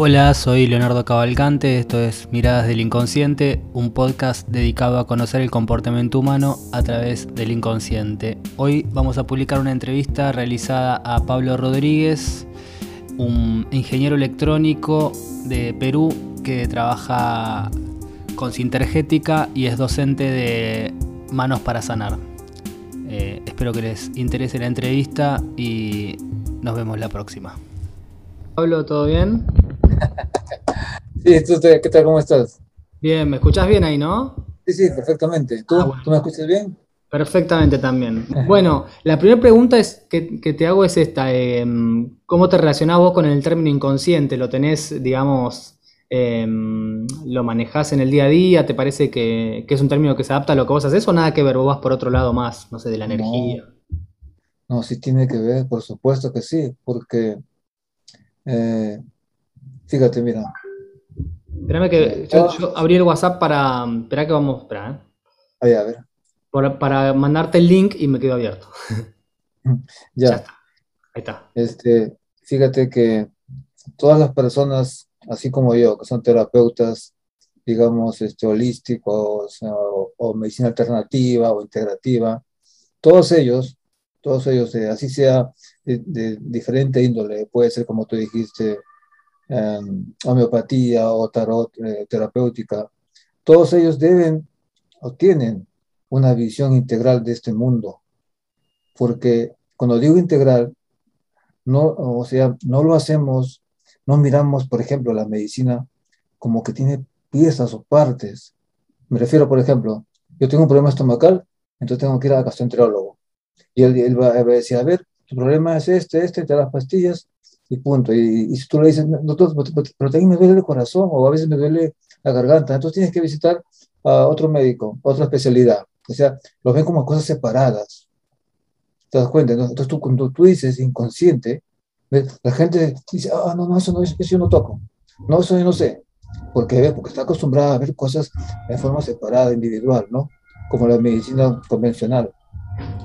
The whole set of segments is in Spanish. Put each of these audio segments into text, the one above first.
Hola, soy Leonardo Cavalcante, esto es Miradas del Inconsciente, un podcast dedicado a conocer el comportamiento humano a través del inconsciente. Hoy vamos a publicar una entrevista realizada a Pablo Rodríguez, un ingeniero electrónico de Perú que trabaja con Sintergética y es docente de Manos para Sanar. Eh, espero que les interese la entrevista y nos vemos la próxima. Pablo, ¿todo bien? sí, ¿tú qué tal? ¿Cómo estás? Bien, ¿me escuchás bien ahí, no? Sí, sí, perfectamente. ¿Tú, ah, me escuchas bien? Perfectamente también. Bueno, la primera pregunta es que, te hago es esta. Em, ¿Cómo te relacionás vos con el término inconsciente? ¿Lo tenés, digamos, em, lo manejás en el día a día? ¿Te parece que, es un término que se adapta a lo que vos haces o nada que ver? ¿Vos vas por otro lado más, no sé, de la energía? No, sí tiene que ver, por supuesto que sí, porque eh, Fíjate, mira. Espérame que yo, abrí el WhatsApp para. Espera que vamos. Espera, ¿eh? Ahí, a ver. para mandarte el link y me quedo abierto. ya. está. Ahí está. Este, fíjate que todas las personas, así como yo, que son terapeutas, digamos, este, holísticos o, medicina alternativa o integrativa, todos ellos, todos ellos, eh, así sea de, diferente índole, puede ser como tú dijiste, Em, homeopatía o tarot eh, terapéutica, todos ellos deben o tienen una visión integral de este mundo. Porque cuando digo integral, no, o sea, no lo hacemos, no miramos, por ejemplo, la medicina como que tiene piezas o partes. Me refiero, por ejemplo, yo tengo un problema estomacal, entonces tengo que ir a gastroenterólogo. Y él, él va a decir, a ver, tu problema es este, este, te das las pastillas, y punto. Y, si tú le dices, no, pero también me duele el corazón o a veces me duele la garganta, entonces tienes que visitar a otro médico, otra especialidad. O sea, lo ven como cosas separadas. ¿Te das cuenta? Entonces tú, cuando tú dices inconsciente, la gente dice, ah, no, no, eso, no, eso yo no toco. No, eso yo no sé. ¿Por qué? Porque está acostumbrada a ver cosas de forma separada, individual, ¿no? Como la medicina convencional.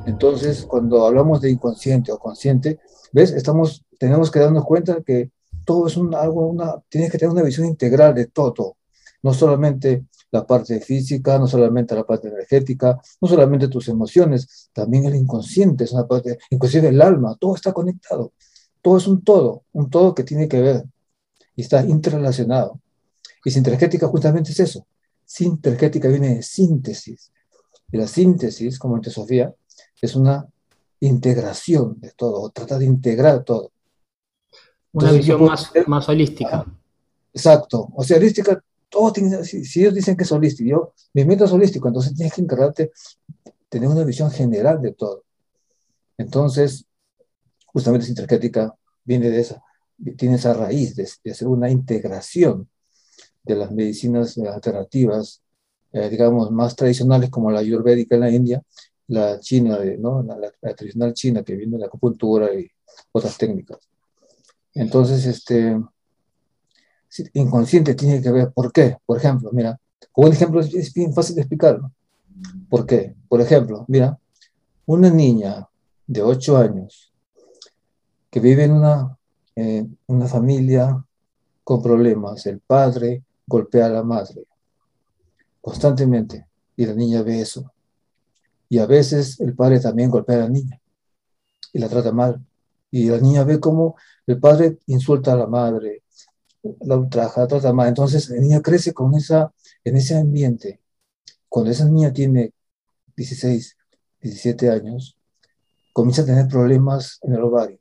Entonces, cuando hablamos de inconsciente o consciente, ¿ves? Estamos tenemos que darnos cuenta que todo es un, algo, una, tienes que tener una visión integral de todo, no solamente la parte física, no solamente la parte energética, no solamente tus emociones, también el inconsciente es una parte, inclusive el alma, todo está conectado, todo es un todo, un todo que tiene que ver y está interrelacionado. Y sintergética justamente es eso. Sintergética viene de síntesis. Y la síntesis, como en Sofía, es una integración de todo, trata de integrar todo. Una visión más, más holística. exacto. O sea, holística, todo tiene, si, ellos dicen que es holístico, yo, mi mente es holístico, entonces tienes que encargarte tener una visión general de todo. Entonces, justamente sintergética viene de esa, tiene esa raíz de, hacer una integración de las medicinas alternativas, eh, digamos, más tradicionales como la ayurvédica en la India, la china, ¿no? la, la tradicional china que viene de la acupuntura y otras técnicas. Entonces, este, inconsciente tiene que ver, ¿por qué? Por ejemplo, mira, un ejemplo es bien fácil de explicarlo. ¿Por qué? Por ejemplo, mira, una niña de 8 años que vive en una, una familia con problemas, el padre golpea a la madre constantemente y la niña ve eso. Y a veces el padre también golpea a la niña y la trata mal. Y la niña ve cómo el padre insulta a la madre, la ultraja, trata mal. Entonces la niña crece con esa, en ese ambiente. Cuando esa niña tiene 16, 17 años, comienza a tener problemas en el ovario,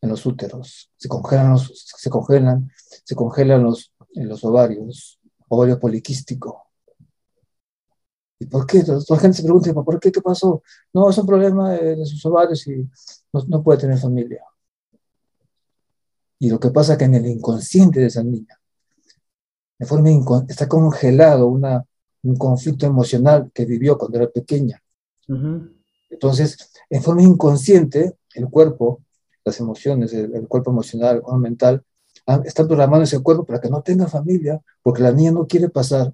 en los úteros. Se congelan los, se congelan, se congelan los, en los ovarios, ovario poliquístico. ¿Y por qué? la gente se pregunta, ¿por qué? ¿Qué pasó? No, es un problema de, sus ovarios y no, puede tener familia. Y lo que pasa es que en el inconsciente de esa niña, de forma está congelado una, un conflicto emocional que vivió cuando era pequeña. Entonces, en forma inconsciente, el cuerpo, las emociones, el, cuerpo emocional o mental, ah, están programando ese cuerpo para que no tenga familia, porque la niña no quiere pasar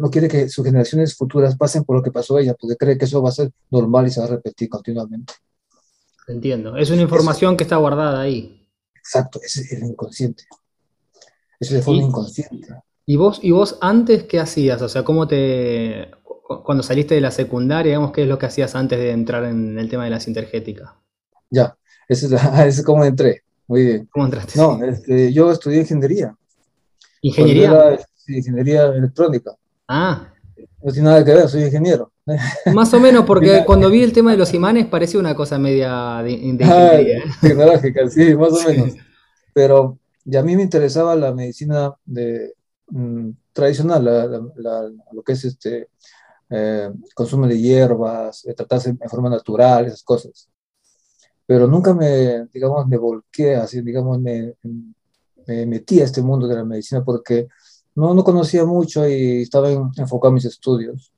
no quiere que sus generaciones futuras pasen por lo que pasó ella, porque cree que eso va a ser normal y se va a repetir continuamente. Entiendo. Es una información que está guardada ahí. exacto, es el inconsciente. Eso de forma inconsciente. ¿Y vos, ¿Y vos antes qué hacías? O sea, ¿cómo te... Cuando saliste de la secundaria, digamos, ¿qué es lo que hacías antes de entrar en el tema de la sintergética? Ya, ese es, como entré. Muy bien. ¿Cómo entraste? No, este, yo estudié ingeniería. ¿Ingeniería? ingeniería electrónica. Ah. No tiene nada que ver, soy ingeniero. Más o menos, porque cuando vi el tema de los imanes parecía una cosa media de, ingeniería. ¿eh? tecnológica, sí, más o menos. Pero y a mí me interesaba la medicina de, mm, tradicional, lo que es este eh, consumo de hierbas, de tratarse de forma natural, esas cosas. Pero nunca me, digamos, me volqué, así, digamos, me, me metí a este mundo de la medicina porque no, no conocía mucho y estaba enfocado en mis estudios.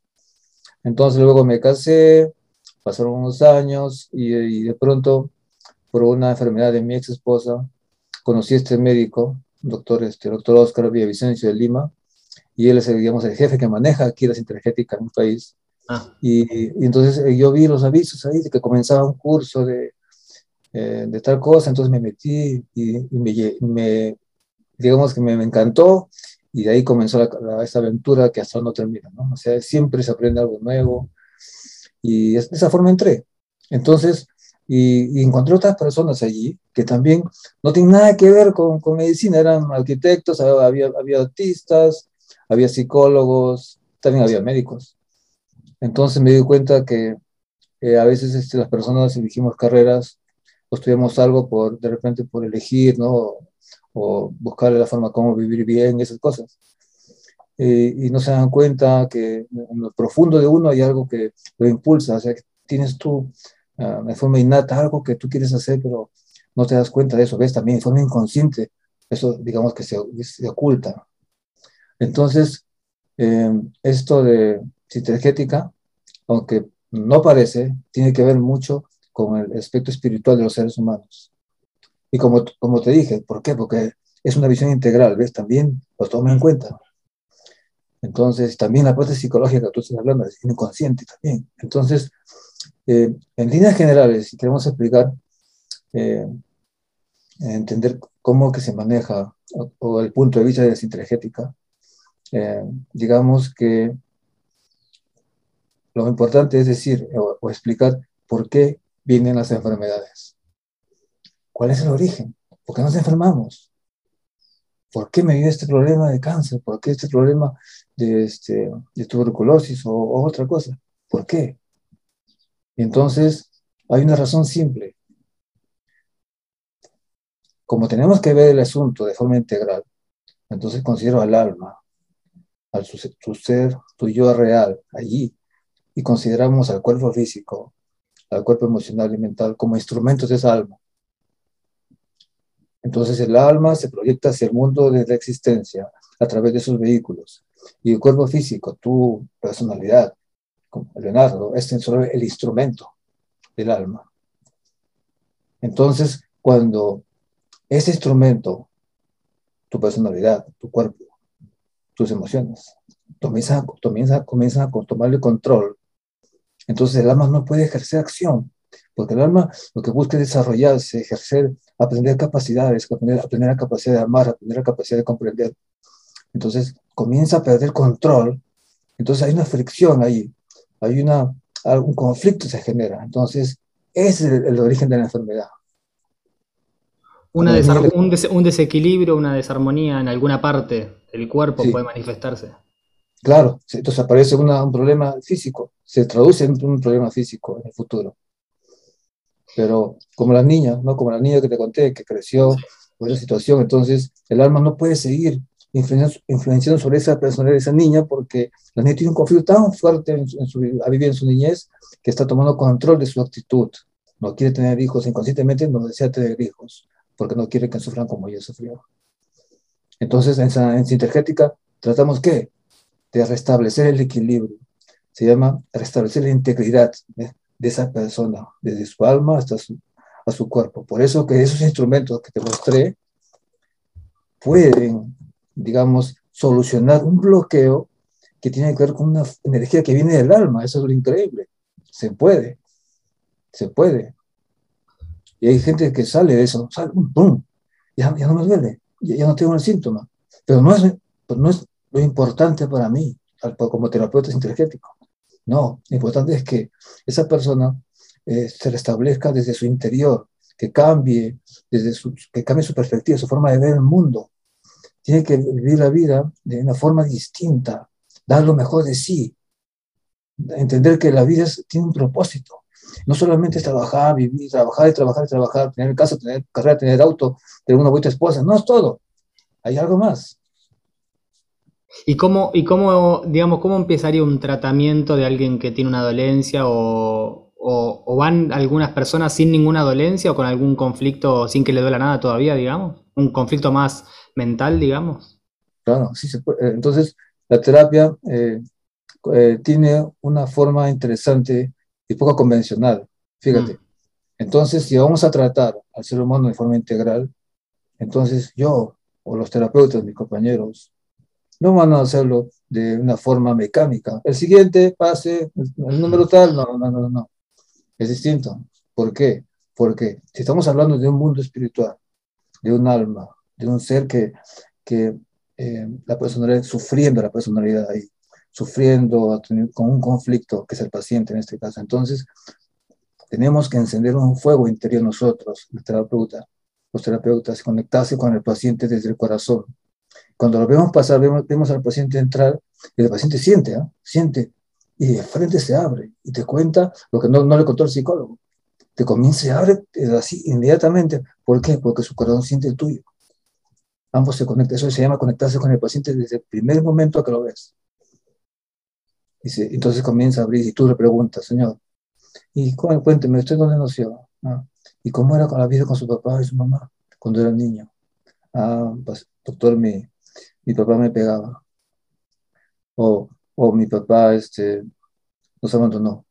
Entonces luego me casé, pasaron unos años y, y de pronto, por una enfermedad de mi ex esposa, conocí a este médico, doctor, este, doctor Oscar Villavicencio de Lima, y él es, digamos, el jefe que maneja aquí la sintergética en un país. Ah. Y, y, entonces eh, yo vi los avisos ahí de que comenzaba un curso de, eh, de tal cosa, entonces me metí y, y me, me, digamos que me, me, encantó y de ahí comenzó la, esta aventura que hasta no termina, ¿no? O sea, siempre se aprende algo nuevo y de esa forma entré. Entonces, y, encontré otras personas allí que también no tienen nada que ver con, con medicina, eran arquitectos, había, había artistas, había psicólogos, también había médicos. Entonces me di cuenta que eh, a veces este, las personas elegimos carreras o estudiamos algo por, de repente por elegir, ¿no? O, buscar la forma como vivir bien, esas cosas. Eh, y no se dan cuenta que en lo profundo de uno hay algo que lo impulsa, o sea, que tienes tú uh, de forma innata algo que tú quieres hacer, pero no te das cuenta de eso, ves también de forma inconsciente, eso digamos que se, se oculta. Entonces, eh, esto de sintergética, aunque no parece, tiene que ver mucho con el aspecto espiritual de los seres humanos. Y como, como te dije, ¿por qué? Porque es una visión integral, ¿ves? También lo toma en cuenta. Entonces, también la parte psicológica tú estás hablando es inconsciente también. Entonces, eh, en líneas generales, si queremos explicar, eh, entender cómo que se maneja o, el punto de vista de la sintergética, eh, digamos que lo importante es decir o, explicar por qué vienen las enfermedades. ¿Cuál es el origen? ¿Por qué nos enfermamos? ¿Por qué me viene este problema de cáncer? ¿Por qué este problema de, este, tuberculosis o otra cosa? ¿Por qué? Entonces, hay una razón simple. Como tenemos que ver el asunto de forma integral, entonces considero al alma, al su, ser, tu yo real, allí, y consideramos al cuerpo físico, al cuerpo emocional y mental como instrumentos de esa alma. Entonces el alma se proyecta hacia el mundo de la existencia a través de sus vehículos. Y el cuerpo físico, tu personalidad, como Leonardo, es solo el instrumento del alma. Entonces, cuando ese instrumento, tu personalidad, tu cuerpo, tus emociones, comienzan, comienza, comienza a tomarle control, entonces el alma no puede ejercer acción, porque el alma lo que busca es desarrollarse, ejercer, aprender capacidades, aprender, aprender la capacidad de amar, aprender la capacidad de comprender. Entonces comienza a perder control, entonces hay una fricción ahí, hay una, algún conflicto se genera. Entonces, ese es el, origen de la enfermedad. Una un, desequilibrio, una desarmonía en alguna parte del cuerpo puede manifestarse. Claro, entonces aparece un problema físico, se traduce en un problema físico en el futuro. Pero como la niña, ¿no? Como la niña que te conté, que creció por esa situación, entonces el alma no puede seguir influenciando sobre esa persona, esa niña, porque la niña tiene un conflicto tan fuerte en su, a vivir en su niñez que está tomando control de su actitud. No quiere tener hijos, inconscientemente no desea tener hijos, porque no quiere que sufran como ella sufrió. Entonces, en, en Sintergética, tratamos ¿qué? De restablecer el equilibrio. Se llama restablecer la integridad de esa persona, desde su alma hasta su, a su cuerpo. Por eso que esos instrumentos que te mostré pueden digamos, solucionar un bloqueo que tiene que ver con una energía que viene del alma. Eso es lo increíble. Se puede. Se puede. Y hay gente que sale de eso, sale, ¡pum! ya, ya no me duele, ya, no tengo el síntoma. Pero no es, pues no es lo importante para mí como terapeuta energético. No, lo importante es que esa persona eh, se restablezca desde su interior, que cambie, desde su, que cambie su perspectiva, su forma de ver el mundo. Tiene que vivir la vida de una forma distinta, dar lo mejor de sí, entender que la vida tiene un propósito. No solamente es trabajar, vivir, trabajar y trabajar y trabajar, tener casa, tener carrera, tener auto, tener una buena esposa. No es todo. Hay algo más. ¿Y cómo, y cómo, digamos, cómo empezaría un tratamiento de alguien que tiene una dolencia o, o, van algunas personas sin ninguna dolencia o con algún conflicto sin que le duela nada todavía, digamos? ¿Un conflicto más mental, digamos? Claro, sí se puede. Entonces, la terapia eh, eh, tiene una forma interesante y poco convencional. Fíjate. Mm. Entonces, si vamos a tratar al ser humano de forma integral, entonces yo o los terapeutas, mis compañeros, no van a hacerlo de una forma mecánica. El siguiente pase, el número tal, no, no, no, no. Es distinto. ¿Por qué? Porque si estamos hablando de un mundo espiritual, de un alma, de un ser que, que eh, la personalidad, sufriendo la personalidad ahí, sufriendo con un conflicto, que es el paciente en este caso. Entonces, tenemos que encender un fuego interior nosotros, el terapeuta, los terapeutas, conectarse con el paciente desde el corazón. Cuando lo vemos pasar, vemos, vemos al paciente entrar y el paciente siente, ¿eh? siente, y de frente se abre y te cuenta lo que no, no le contó el psicólogo. Te comienza y abre así inmediatamente. ¿Por qué? Porque su corazón siente el tuyo. Ambos se conectan. Eso se llama conectarse con el paciente desde el primer momento que lo ves. Dice, entonces comienza a abrir y tú le preguntas, Señor, y cuénteme, ¿usted dónde nació? Ah, ¿Y cómo era con la vida con su papá y su mamá cuando era niño? Ah, pues, doctor, mi, mi papá me pegaba. O, o mi papá este, nos abandonó.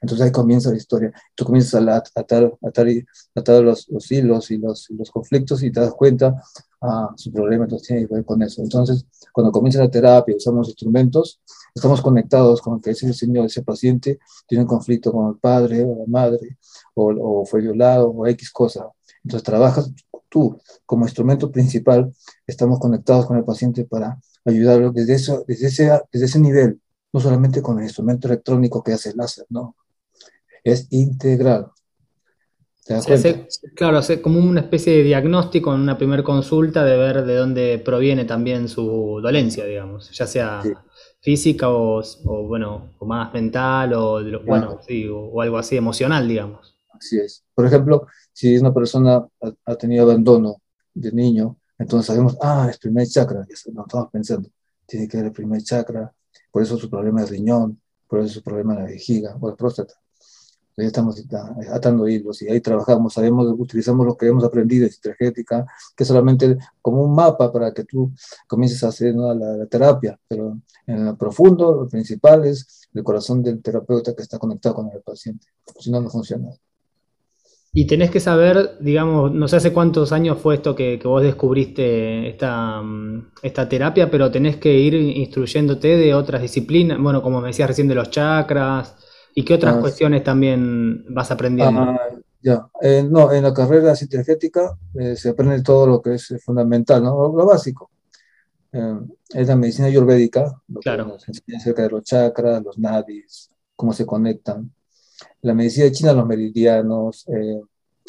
Entonces ahí comienza la historia. Tú comienzas a atar, atar, atar los, los, hilos y los, los, conflictos y te das cuenta, ah, su problema entonces tiene que ver con eso. Entonces, cuando comienza la terapia, usamos instrumentos, estamos conectados con que ese señor, ese paciente, tiene un conflicto con el padre o la madre, o, o fue violado, o X cosa. Entonces, trabajas tú como instrumento principal, estamos conectados con el paciente para ayudarlo desde, eso, desde, ese, desde ese nivel, no solamente con el instrumento electrónico que hace el láser, no, es integral. claro, hace como una especie de diagnóstico en una primera consulta de ver de dónde proviene también su dolencia, digamos, ya sea física o, bueno, o más mental o, bueno, o, algo así emocional, digamos. Así es. Por ejemplo, si una persona ha, tenido abandono de niño, entonces sabemos, ah, es primer chakra, no estamos pensando, tiene que ver el primer chakra, por eso su problema es riñón, por eso su problema es la vejiga o la próstata ahí estamos atando hilos y ahí trabajamos, sabemos, utilizamos lo que hemos aprendido en energética, que es solamente como un mapa para que tú comiences a hacer la, terapia, pero en lo profundo, lo principal es el corazón del terapeuta que está conectado con el paciente, si no, no funciona. Y tenés que saber, digamos, no sé hace cuántos años fue esto que, que vos descubriste esta, esta terapia, pero tenés que ir instruyéndote de otras disciplinas, bueno, como me decías recién de los chakras, ¿Y qué otras ah, cuestiones también vas aprendiendo? Ah, ya, eh, no, en la carrera energética eh, se aprende todo lo que es fundamental, ¿no? Lo, básico. Eh, es la medicina ayurvédica, lo claro. que nos enseña acerca de los chakras, los nadis, cómo se conectan. La medicina china, los meridianos,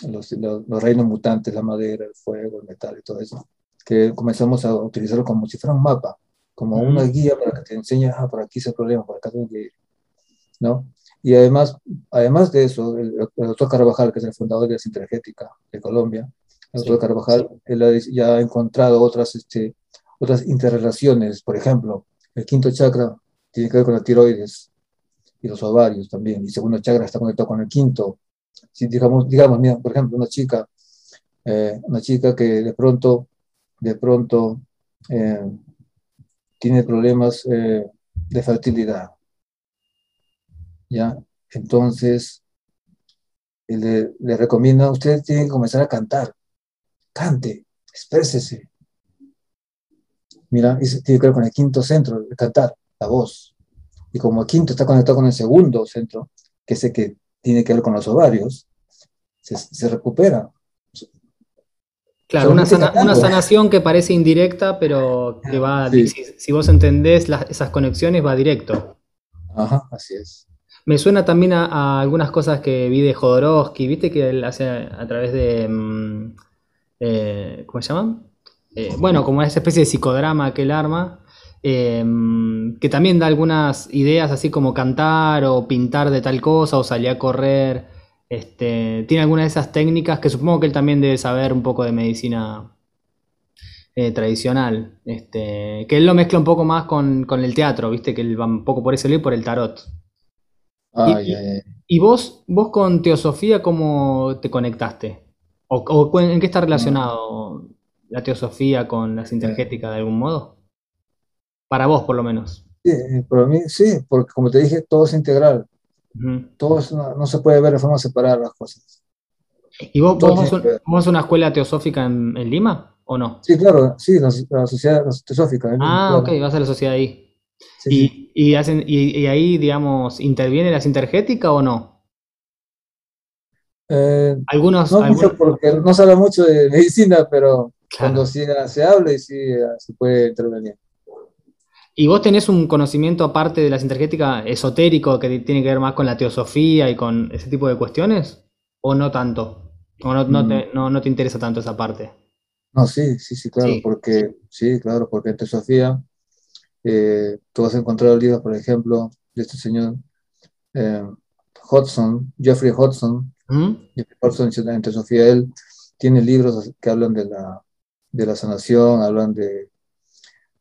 los, los, reinos mutantes, la madera, el fuego, el metal y todo eso, que comenzamos a utilizarlo como si fuera un mapa, como una guía para que te enseñe, ah, por aquí es el problema, por acá tengo que ir, ¿no? Y además, además de eso, el, doctor Carvajal, que es el fundador de la Sintergética de Colombia, el doctor Carvajal, él ya ha encontrado otras, este, otras interrelaciones. Por ejemplo, el quinto chakra tiene que ver con la tiroides y los ovarios también. El segundo chakra está conectado con el quinto. Si digamos, digamos mira, por ejemplo, una chica, eh, una chica que de pronto, de pronto eh, tiene problemas eh, de fertilidad ¿ya? Entonces, le, le recomiendo, usted tiene que comenzar a cantar. Cante, exprésese. Mira, eso tiene que ver con el quinto centro, el cantar, la voz. Y como el quinto está conectado con el segundo centro, que es el que tiene que ver con los ovarios, se, se recupera. Claro, una, sanación que parece indirecta, pero que va, si, vos entendés esas conexiones, va directo. Ajá, así es. Me suena también a, algunas cosas que vi de Jodorowsky, viste que él hace a través de, mm, eh, ¿cómo se llama? Eh, bueno, como esa especie de psicodrama que él arma, eh, que también da algunas ideas así como cantar o pintar de tal cosa o salir a correr este, tiene algunas de esas técnicas que supongo que él también debe saber un poco de medicina eh, tradicional. Este, que él lo mezcla un poco más con, el teatro, viste, que él va un poco por ese lado y por el tarot. y, vos, vos con teosofía, cómo te conectaste? ¿O, en qué está relacionado la teosofía con la sintergética de algún modo? Para vos, por lo menos. Sí, para mí sí, porque como te dije, todo es integral. Todo no, se puede ver de forma separada las cosas. ¿Y vos, vos, vas a una escuela teosófica en, Lima o no? Sí, claro, sí, la, sociedad teosófica. Ah, ok, vas a la sociedad ahí. y, y, hacen, y, ahí, digamos, ¿interviene la sintergética o no? Eh, algunos, no mucho porque no se habla mucho de medicina, pero cuando sí, se habla y sí se puede intervenir. ¿Y vos tenés un conocimiento aparte de la sintergética esotérico que tiene que ver más con la teosofía y con ese tipo de cuestiones? ¿O no tanto? ¿O no, no, te, mm. interesa tanto esa parte? No, sí, sí, sí, claro, porque sí, claro, porque en teosofía eh, tú vas a encontrar libros, por ejemplo, de este señor eh, Hodgson, Jeffrey Hodgson, ¿Mm? Jeffrey Hodgson en teosofía, él tiene libros que hablan de la, de la sanación, hablan de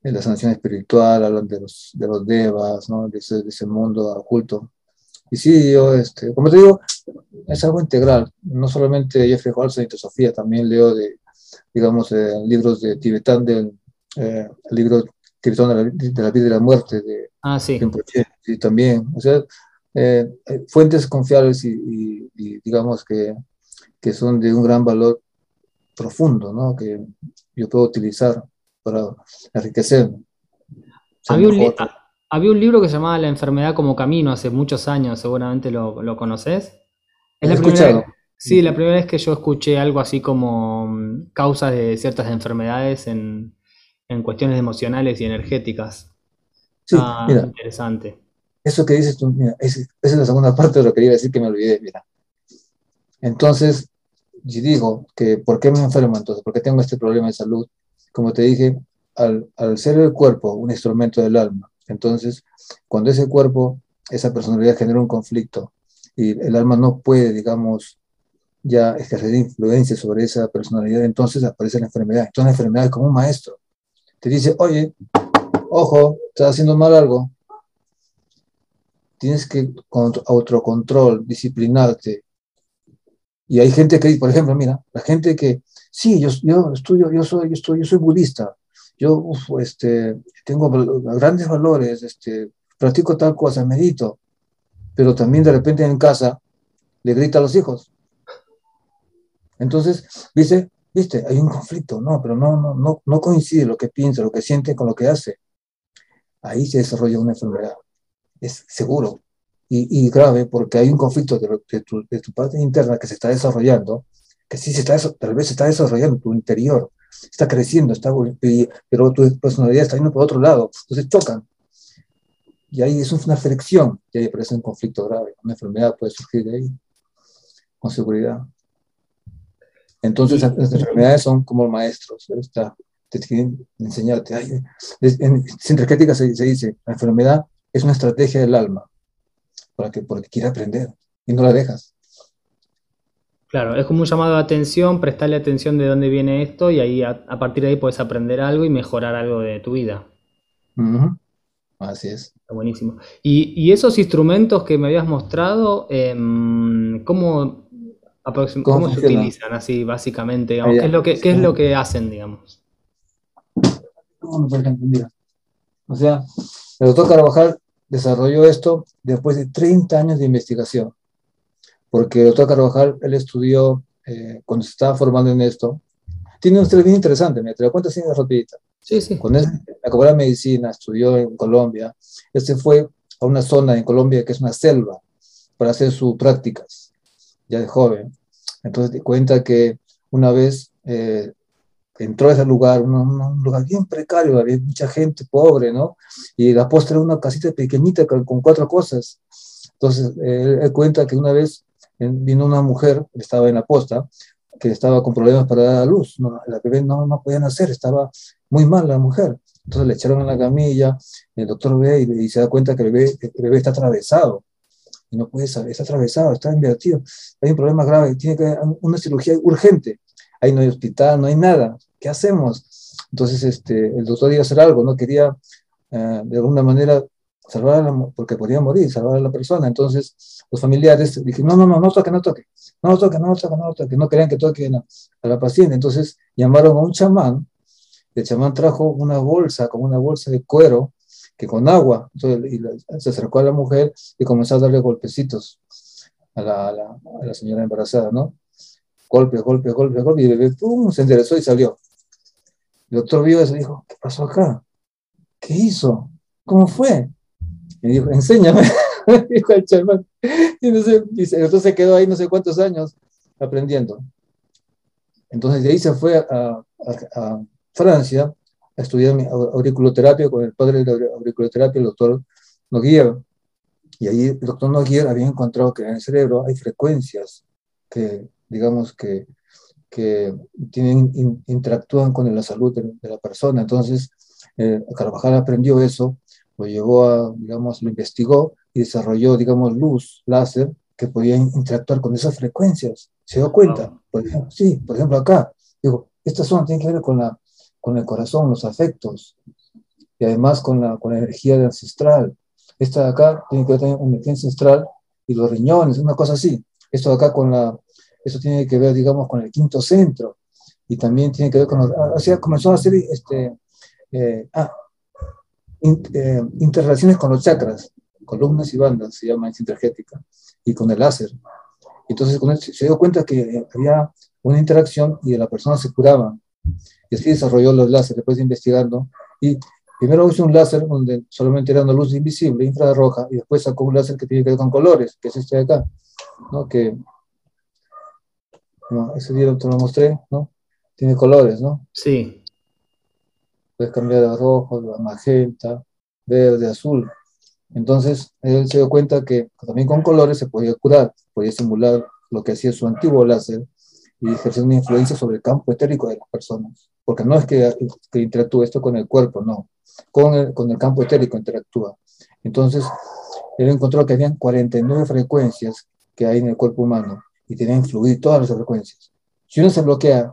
de la sanación espiritual, hablan de los, de los devas, ¿no? de, ese, de ese mundo oculto. Y sí, yo, este, como te digo, es algo integral, no solamente Jeffrey Holmes y Sofía, también leo de, digamos, eh, libros de tibetán, del eh, libro tibetano de la, de la, vida y la muerte de ah, sí. y también, o sea, eh, fuentes confiables y, y, digamos que, que son de un gran valor profundo, ¿no? que yo puedo utilizar para enriquecer. Había un, había un, libro que se llamaba La enfermedad como camino hace muchos años, seguramente lo, lo conoces. Es la escuchado. sí, la primera vez que yo escuché algo así como mm, causas de ciertas enfermedades en, en cuestiones emocionales y energéticas. Sí, ah, mira, interesante. Eso que dices tú, mira, esa es la segunda parte de lo que iba a decir que me olvidé, mira. Entonces, si digo que, ¿por qué me enfermo entonces? ¿Por qué tengo este problema de salud? Como te dije, al, ser el cuerpo un instrumento del alma, entonces cuando ese cuerpo, esa personalidad genera un conflicto y el alma no puede, digamos, ya ejercer influencia sobre esa personalidad, entonces aparece la enfermedad. Entonces la enfermedad es como un maestro. Te dice, oye, ojo, estás haciendo mal algo. Tienes que con autocontrol, disciplinarte. Y hay gente que, por ejemplo, mira, la gente que sí, yo, yo estudio, yo soy, yo estoy, yo soy budista, yo este, tengo grandes valores, este, practico tal cosa, medito, pero también de repente en casa le grita a los hijos. Entonces, ¿viste? ¿Viste? Hay un conflicto, no, pero no, no, no, no coincide lo que piensa, lo que siente con lo que hace. Ahí se desarrolla una enfermedad, es seguro y, y grave porque hay un conflicto de, de, tu, de tu parte interna que se está desarrollando que sí se está, tal vez se está desarrollando tu interior, está creciendo, está, pero tu personalidad está yendo por otro lado, entonces chocan. Y ahí es una fricción, y ahí aparece un conflicto grave, una enfermedad puede surgir de ahí, con seguridad. Entonces las enfermedades son como maestros, está, te que enseñarte. en sintergética se, se, dice, la enfermedad es una estrategia del alma, para que, porque quiere aprender, y no la dejas. Claro, es como un llamado de atención, prestarle atención de dónde viene esto y ahí a, partir de ahí puedes aprender algo y mejorar algo de tu vida. Así es. Está buenísimo. Y, esos instrumentos que me habías mostrado, em, ¿cómo, ¿cómo, se utilizan así básicamente? ¿Qué, es lo que, ¿Qué es lo que hacen, digamos? O sea, el doctor Carvajal desarrolló esto después de 30 años de investigación porque el doctor Carvajal, él estudió, eh, cuando se estaba formando en esto, tiene un historia bien interesante, me te lo cuento así rapidita. Sí, sí. Cuando él acabó la medicina, estudió en Colombia, este fue a una zona en Colombia que es una selva para hacer sus prácticas, ya de joven. Entonces cuenta que una vez eh, entró a ese lugar, un, lugar bien precario, había mucha gente pobre, ¿no? Y la postre era una casita pequeñita con, cuatro cosas. Entonces, él, cuenta que una vez vino una mujer, estaba en la posta, que estaba con problemas para dar a luz. No, la bebé no, no podía nacer, estaba muy mal la mujer. Entonces le echaron en la camilla, el doctor ve y, se da cuenta que el bebé, el bebé está atravesado. Y no puede saber, está atravesado, está invertido. Hay un problema grave, tiene que haber una cirugía urgente. Ahí no hay hospital, no hay nada. ¿Qué hacemos? Entonces este, el doctor iba a hacer algo, no quería eh, de alguna manera salvar, porque podía morir, salvar a la persona. Entonces los familiares dijeron, no, no, no, no toque, no toque, no toque, no toque, no toque, no querían que toquen a, a la paciente. Entonces llamaron a un chamán, el chamán trajo una bolsa, como una bolsa de cuero, que con agua, entonces, y se acercó a la mujer y comenzó a darle golpecitos a la, a la, a la señora embarazada, ¿no? Golpe, golpe, golpe, golpe, y el bebé ¡pum! se enderezó y salió. El doctor vio eso y dijo, ¿qué pasó acá? ¿Qué hizo? ¿Cómo fue? Y dijo, enséñame, dijo el chamán. Y, entonces, se quedó ahí no sé cuántos años aprendiendo. Entonces de ahí se fue a, a, Francia a estudiar auriculoterapia con el padre de la auriculoterapia, el doctor Noguier. Y ahí el doctor Noguier había encontrado que en el cerebro hay frecuencias que, digamos, que, que tienen, interactúan con la salud de, la persona. Entonces, eh, Carvajal aprendió eso, lo llevó a, digamos, lo investigó y desarrolló, digamos, luz, láser, que podía interactuar con esas frecuencias. ¿Se dio cuenta? Por ejemplo, sí, por ejemplo acá, digo, esta zona tiene que ver con, la, con el corazón, los afectos, y además con la, con la energía ancestral. Esta de acá tiene que ver también con la energía ancestral y los riñones, una cosa así. Esto de acá con la, eso tiene que ver, digamos, con el quinto centro, y también tiene que ver con, o sea, comenzó a hacer este, eh, ah, eh, interrelaciones con los chakras, columnas y bandas, se llama sinergética, y con el láser. Entonces con se dio cuenta que había una interacción y la persona se curaba. Y así desarrolló los láseres, después de investigando. Y primero hizo un láser donde solamente era una luz invisible, infrarroja, y después sacó un láser que tiene que ver con colores, que es este de acá, ¿no? Que, ese día te lo mostré, ¿no? Tiene colores, ¿no? Sí. Puedes cambiar de rojo, a magenta, verde, azul. Entonces, él se dio cuenta que también con colores se podía curar, podía simular lo que hacía su antiguo láser y ejercer una influencia sobre el campo etérico de las personas. Porque no es que, que interactúe esto con el cuerpo, no. Con el, con el campo etérico interactúa. Entonces, él encontró que habían 49 frecuencias que hay en el cuerpo humano y tenían que fluir todas las frecuencias. Si uno se bloquea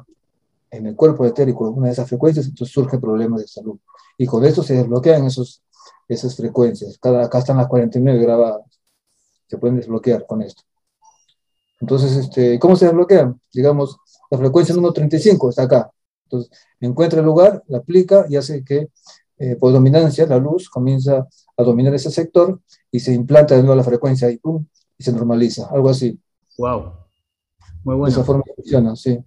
en el cuerpo etérico una de esas frecuencias, entonces surge problemas de salud. Y con esto se desbloquean esos, esas frecuencias. Cada, acá están las 49 grabadas. Se pueden desbloquear con esto. Entonces, este, ¿cómo se desbloquean? Digamos, la frecuencia número 35 está acá. Entonces, encuentra el lugar, la aplica y hace que eh, por dominancia la luz comienza a dominar ese sector y se implanta de nuevo la frecuencia y ¡pum! y se normaliza, algo así. Wow. Muy bueno. De esa forma funciona, sí.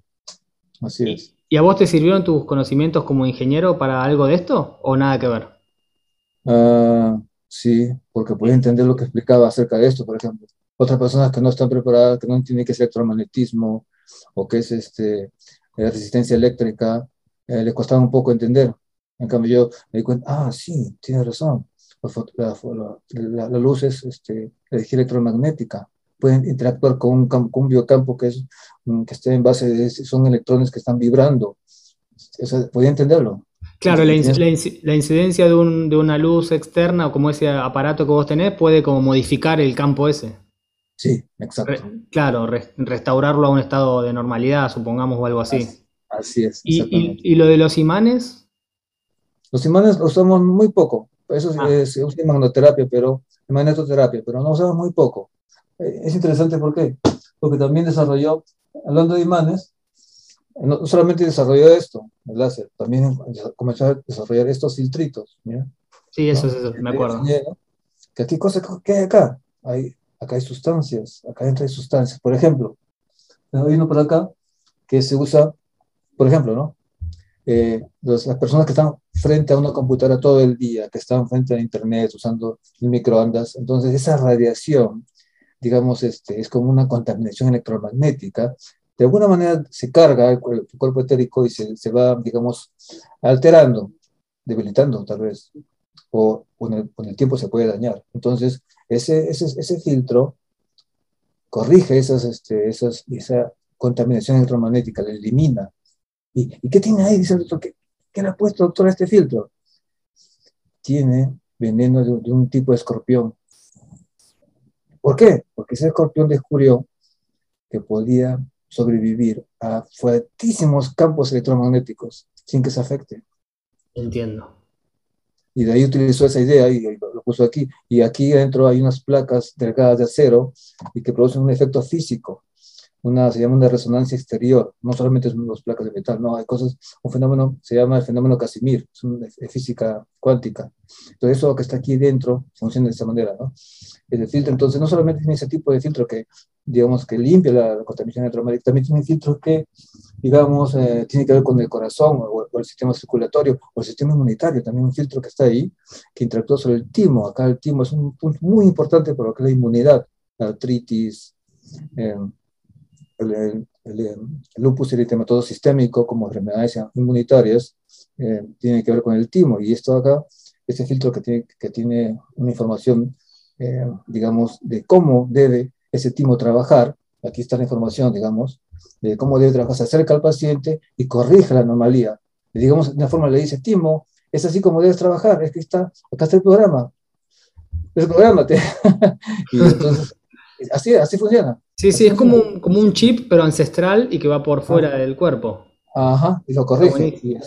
Así es. ¿Y a vos te sirvieron tus conocimientos como ingeniero para algo de esto o nada que ver? Ah, sí, porque pude entender lo que explicaba acerca de esto, por ejemplo. Otras personas que no están preparadas, que no entienden qué es electromagnetismo o qué es este, resistencia eléctrica, eh, les costaba un poco entender. En cambio, yo me di cuenta, ah, sí, tiene razón. La, luz es este, energía electromagnética pueden interactuar con un, campo, un biocampo que, es, que está en base de, son electrones que están vibrando. Eso, ¿Podía entenderlo? Claro, la, incidencia de, un, de, una luz externa o como ese aparato que vos tenés puede como modificar el campo ese. Sí, exacto. claro, restaurarlo a un estado de normalidad, supongamos, o algo así. Así, es. ¿Y, y, lo de los imanes? Los imanes los usamos muy poco. Eso ah. se usa en magnoterapia, pero en magnetoterapia, pero no usamos muy poco. Eh, es interesante ¿por qué? porque también desarrolló, hablando de imanes, no solamente desarrolló esto, el láser, también comenzó a desarrollar estos filtritos. Sí, eso es eso, me acuerdo. Que aquí cosa ¿qué hay acá? Hay, acá hay sustancias, acá dentro hay sustancias. Por ejemplo, hay uno por acá que se usa, por ejemplo, ¿no? Eh, las personas que están frente a una computadora todo el día, que están frente a internet usando microondas, entonces esa radiación digamos, este, es como una contaminación electromagnética de alguna manera se carga el, cuerpo etérico y se, se, va, digamos, alterando, debilitando tal vez, o con el, tiempo se puede dañar. Entonces, ese, ese, ese filtro corrige esas, este, esas, esa contaminación electromagnética, la elimina. ¿Y, ¿Y, qué tiene ahí? Dice el doctor, ¿qué, ¿qué, le ha puesto, doctor, a este filtro? Tiene veneno de, de un tipo de escorpión. ¿Por qué? Porque ese escorpión descubrió que podía sobrevivir a fuertísimos campos electromagnéticos sin que se afecte. Entiendo. Y de ahí utilizó esa idea y lo puso aquí. Y aquí dentro hay unas placas delgadas de acero y que producen un efecto físico una, se llama una resonancia exterior, no solamente son las placas de metal, no, hay cosas, un fenómeno, se llama el fenómeno Casimir, es, una, física cuántica. Entonces eso que está aquí dentro funciona de esta manera, ¿no? El filtro, entonces, no solamente tiene ese tipo de filtro que, digamos, que limpia la, contaminación electromagnética, también tiene un filtro que, digamos, eh, tiene que ver con el corazón o, el sistema circulatorio o el sistema inmunitario, también un filtro que está ahí, que interactúa sobre el timo. Acá el timo es un punto muy importante para lo que es la inmunidad, la artritis, eh, el, lupus eritematoso sistémico como enfermedades inmunitarias eh, tiene que ver con el timo. Y esto acá, este filtro que tiene, que tiene una información, eh, digamos, de cómo debe ese timo trabajar, aquí está la información, digamos, de cómo debe trabajar, se acerca al paciente y corrige la anomalía. Y digamos, de una forma le dice, timo, es así como debes trabajar, es que está, acá está el programa. El programa. y entonces, así, así funciona. Sí, sí, es como un, como un chip, pero ancestral y que va por fuera del cuerpo. Ajá, y lo corrige. Y,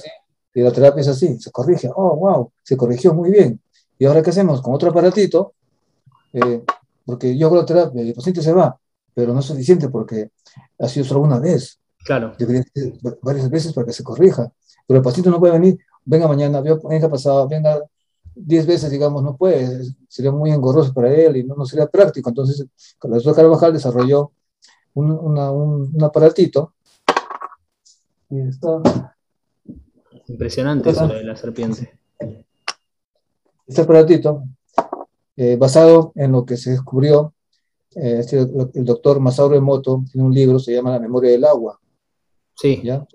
la terapia es así, se corrige. Oh, wow, se corrigió muy bien. ¿Y ahora qué hacemos? Con otro aparatito, eh, porque yo hago la terapia y el paciente se va, pero no es suficiente porque ha sido solo una vez. Claro. Debería varias veces para que se corrija. Pero el paciente no puede venir, venga mañana, venga pasado, venga diez veces, digamos, no puede, sería muy engorroso para él y no, no sería práctico. Entonces, doctor Carvajal desarrolló un, un, aparatito. Y está... Impresionante eso de la serpiente. Este aparatito, eh, basado en lo que se descubrió, eh, este, el doctor Masauro Emoto tiene un libro, se llama La memoria del agua. Sí. ¿ya?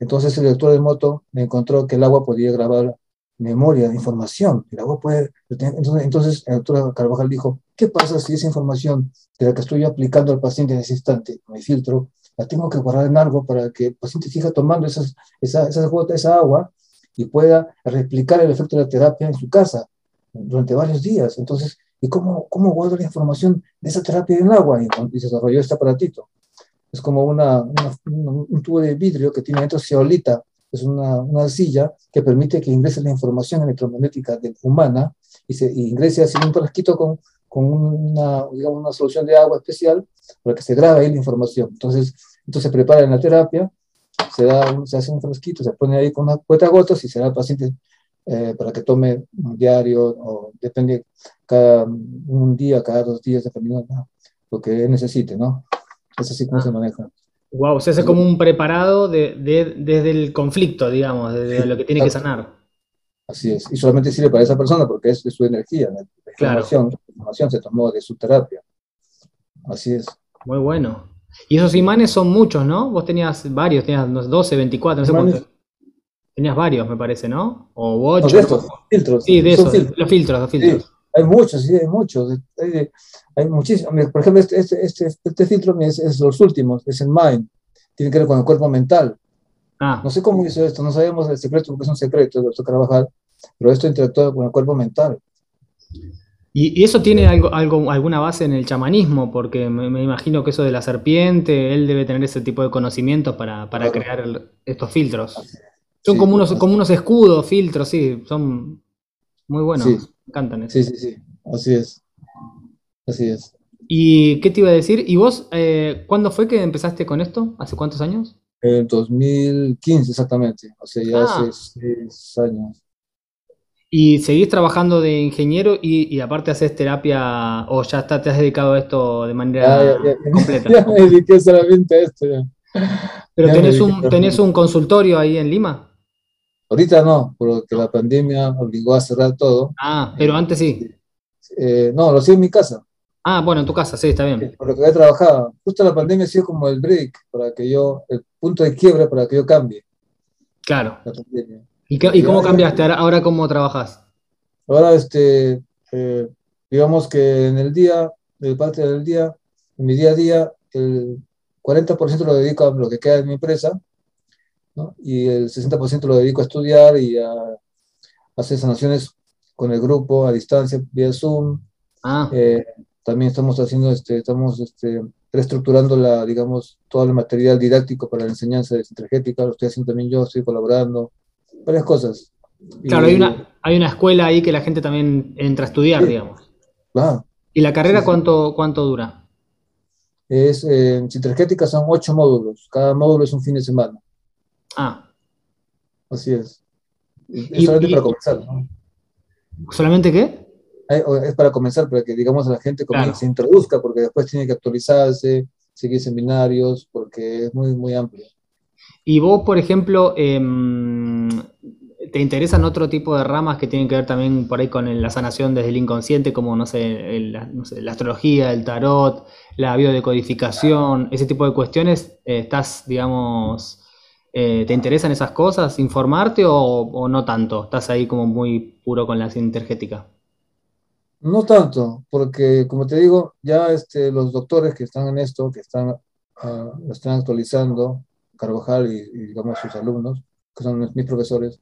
Entonces el doctor Emoto encontró que el agua podía grabar memoria, información. El agua puede, entonces, entonces el doctor Carvajal dijo, ¿qué pasa si esa información de la que estoy aplicando al paciente en ese instante, mi filtro, la tengo que guardar en algo para que el paciente siga tomando esas, esa, esa, esa agua y pueda replicar el efecto de la terapia en su casa durante varios días? Entonces, ¿y cómo, cómo guardo la información de esa terapia en el agua? Y, y se desarrolló este aparatito. Es como una, un tubo de vidrio que tiene dentro ceolita es una, una silla que permite que ingrese la información electromagnética humana y se ingrese así un frasquito con, con una, digamos, una solución de agua especial para que se grabe ahí la información. Entonces, entonces se prepara en la terapia, se, da, se hace un frasquito, se pone ahí con una gotas y se da al paciente eh, para que tome un diario o depende cada un día, cada dos días, dependiendo de lo que necesite, ¿no? Es así como se maneja. Wow, se hace como un preparado de, desde el conflicto, digamos, desde lo que tiene que sanar. Así es, y solamente sirve para esa persona porque es de su energía, la información, la información se tomó de su terapia. Así es. Muy bueno. Y esos imanes son muchos, ¿no? Vos tenías varios, tenías 12, 24, no sé cuántos. Tenías varios, me parece, ¿no? O 8. de estos, filtros. Sí, de esos, los filtros, los filtros. Hay muchos, sí, hay muchos. Hay, hay muchísimos. Por ejemplo, este, este, este, este filtro es, es, los últimos, es el Mind. Tiene que ver con el cuerpo mental. Ah. No sé cómo hizo esto, no sabemos el secreto porque es un secreto de Carvajal, pero esto interactúa con el cuerpo mental. ¿Y, eso tiene algo, algo, alguna base en el chamanismo? Porque me, imagino que eso de la serpiente, él debe tener ese tipo de conocimiento para, para crear estos filtros. Son como, unos, como unos escudos, filtros, sí, son muy buenos, me encantan. Eso. Sí, sí, sí, así es. Así es. ¿Y qué te iba a decir? ¿Y vos, eh, cuándo fue que empezaste con esto? ¿Hace cuántos años? En 2015, exactamente. O sea, ya hace ah. seis años. ¿Y seguís trabajando de ingeniero y, aparte haces terapia o ya está, te has dedicado a esto de manera completa? Ya me dediqué solamente a esto. Ya. ¿Pero tenés, un, tenés un consultorio ahí en Lima? Ahorita no, porque la pandemia obligó a cerrar todo. Ah, pero antes sí. Eh, no, lo hacía en mi casa. Ah, bueno, en tu casa, sí, está bien. Por lo que he trabajado. Justo la pandemia ha sido como el break para que yo, el punto de quiebre para que yo cambie. Claro. ¿Y, cómo cambiaste? Ahora, ¿cómo trabajas? Ahora, este, eh, digamos que en el día, de parte del día, en mi día a día, el 40% lo dedico a lo que queda en mi empresa, ¿no? y el 60% lo dedico a estudiar y a, hacer sanaciones con el grupo a distancia, vía Zoom. Ah. Eh, también estamos haciendo, este, estamos este, reestructurando la, digamos, todo el material didáctico para la enseñanza de energética, lo estoy haciendo también yo, estoy colaborando, varias cosas. Claro, hay, una, hay una escuela ahí que la gente también entra a estudiar, digamos. ¿Y la carrera cuánto, cuánto dura? Es, eh, son ocho módulos, cada módulo es un fin de semana. Ah. Así es. Es solamente para comenzar, ¿no? ¿Solamente qué? Es para comenzar, para que, digamos, la gente se introduzca, porque después tiene que actualizarse, seguir seminarios, porque es muy, muy amplio. Y vos, por ejemplo, em, ¿te interesan otro tipo de ramas que tienen que ver también por ahí con la sanación desde el inconsciente, como, no sé, la astrología, el tarot, la biodecodificación, ese tipo de cuestiones? Eh, ¿Estás, digamos, eh, ¿te interesan esas cosas, informarte o, no tanto? ¿Estás ahí como muy puro con la energética? No tanto, porque como te digo, ya este, los doctores que están en esto, que están, ah, están actualizando, Carvajal y, digamos sus alumnos, que son mis profesores,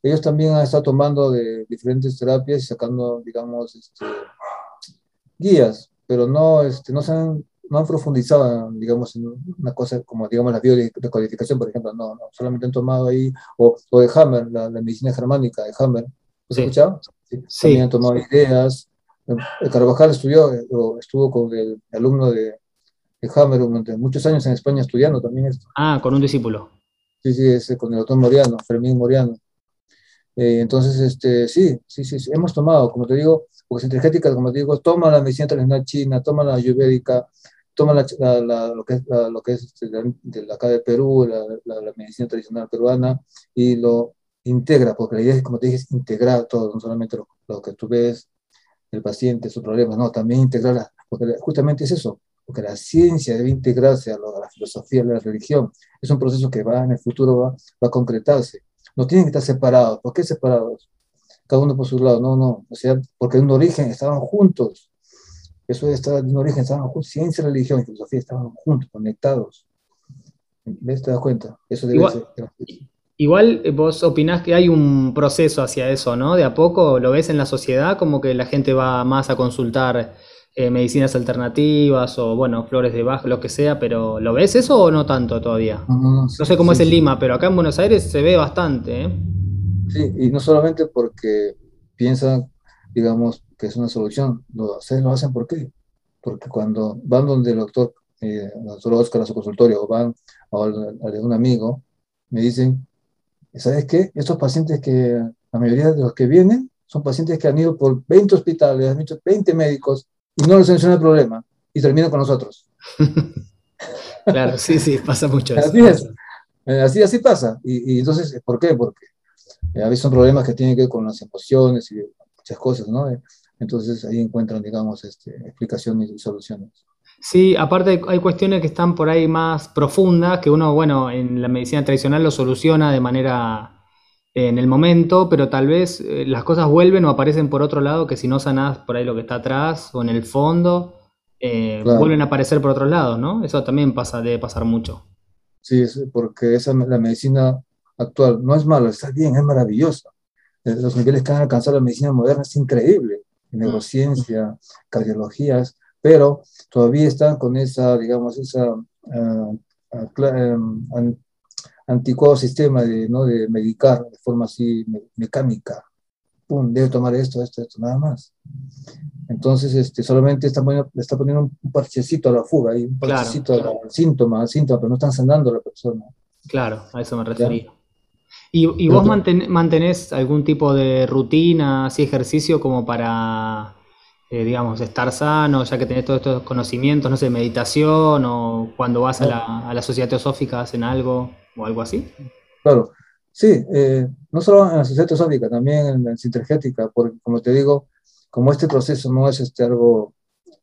ellos también han estado tomando de diferentes terapias y sacando, digamos, este, guías, pero no, este, no se han no han profundizado, digamos, en una cosa como, digamos, la biodecodificación, por ejemplo, no, no, solamente han tomado ahí, o, o de Hammer, la, medicina germánica de Hammer, ¿has sí. escuchado? Sí. También han tomado ideas. El Carvajal estudió, estuvo con el alumno de, de Hammer durante muchos años en España estudiando también esto. Ah, con un discípulo. Sí, sí, ese, con el doctor Moriano, Fermín Moriano. Eh, entonces, este, sí, sí, sí, sí, hemos tomado, como te digo, porque energética, como te digo, toma la medicina tradicional china, toma la ayurvédica, toma la, lo que es, lo que es este, de, acá de Perú, la, medicina tradicional peruana, y lo integra, porque la idea es, como te dije, integrar todo, no solamente lo, que tú ves, el paciente, sus problemas, no, también integrarla, porque justamente es eso, porque la ciencia debe integrarse a, la filosofía, a la religión, es un proceso que va en el futuro, va, va a concretarse, no tienen que estar separados, ¿por qué separados? Cada uno por su lado, no, no, o sea, porque en un origen estaban juntos, eso estar en origen, estaban juntos, ciencia, religión y filosofía estaban juntos, conectados. ¿Ves? ¿Te das cuenta? Eso debe igual, ser. Igual eh, vos opinás que hay un proceso hacia eso, ¿no? De a poco lo ves en la sociedad, como que la gente va más a consultar eh, medicinas alternativas o, bueno, flores de baja, lo que sea, pero ¿lo ves eso o no tanto todavía? No, sé cómo es en Lima, pero acá en Buenos Aires se ve bastante, ¿eh? Sí, y no solamente porque piensan, digamos, que es una solución. Lo, hacen, lo hacen ¿por qué? Porque cuando van donde el doctor, eh, el doctor Oscar a su consultorio o van a, de un amigo, me dicen, ¿sabes qué? Estos pacientes que, la mayoría de los que vienen, son pacientes que han ido por 20 hospitales, han hecho 20 médicos y no les soluciona el problema y terminan con nosotros. claro, sí, sí, pasa mucho. Así es. Eh, así, así pasa. Y, y, entonces, ¿por qué? Porque a veces son problemas que tienen que ver con las emociones y muchas cosas, ¿no? Entonces ahí encuentran, digamos, este, explicaciones y soluciones. Sí, aparte hay cuestiones que están por ahí más profundas, que uno, bueno, en la medicina tradicional lo soluciona de manera eh, en el momento, pero tal vez eh, las cosas vuelven o aparecen por otro lado, que si no sanás por ahí lo que está atrás o en el fondo, eh, vuelven a aparecer por otros lados, ¿no? Eso también pasa, debe pasar mucho. Sí, porque esa, la medicina actual no es mala, está bien, es maravillosa. Los niveles que han alcanzado la medicina moderna es increíble neurociencia, cardiologías, pero todavía están con esa, digamos, esa uh, anticuado sistema de, ¿no? de medicar de forma así mecánica. Pum, debe tomar esto, esto, esto, nada más. Entonces, este, solamente está poniendo, le está poniendo un parchecito a la fuga, y un parchecito al síntoma, al síntoma, pero no están sanando a la persona. Claro, a eso me refería. ¿Y, vos mantenés algún tipo de rutina, así ejercicio como para, eh, digamos, estar sano, ya que tenés todos estos conocimientos, no sé, meditación o cuando vas a la, a la sociedad teosófica hacen algo o algo así? Claro, sí, eh, no solo en la sociedad teosófica, también en la sintergética, porque como te digo, como este proceso no es este algo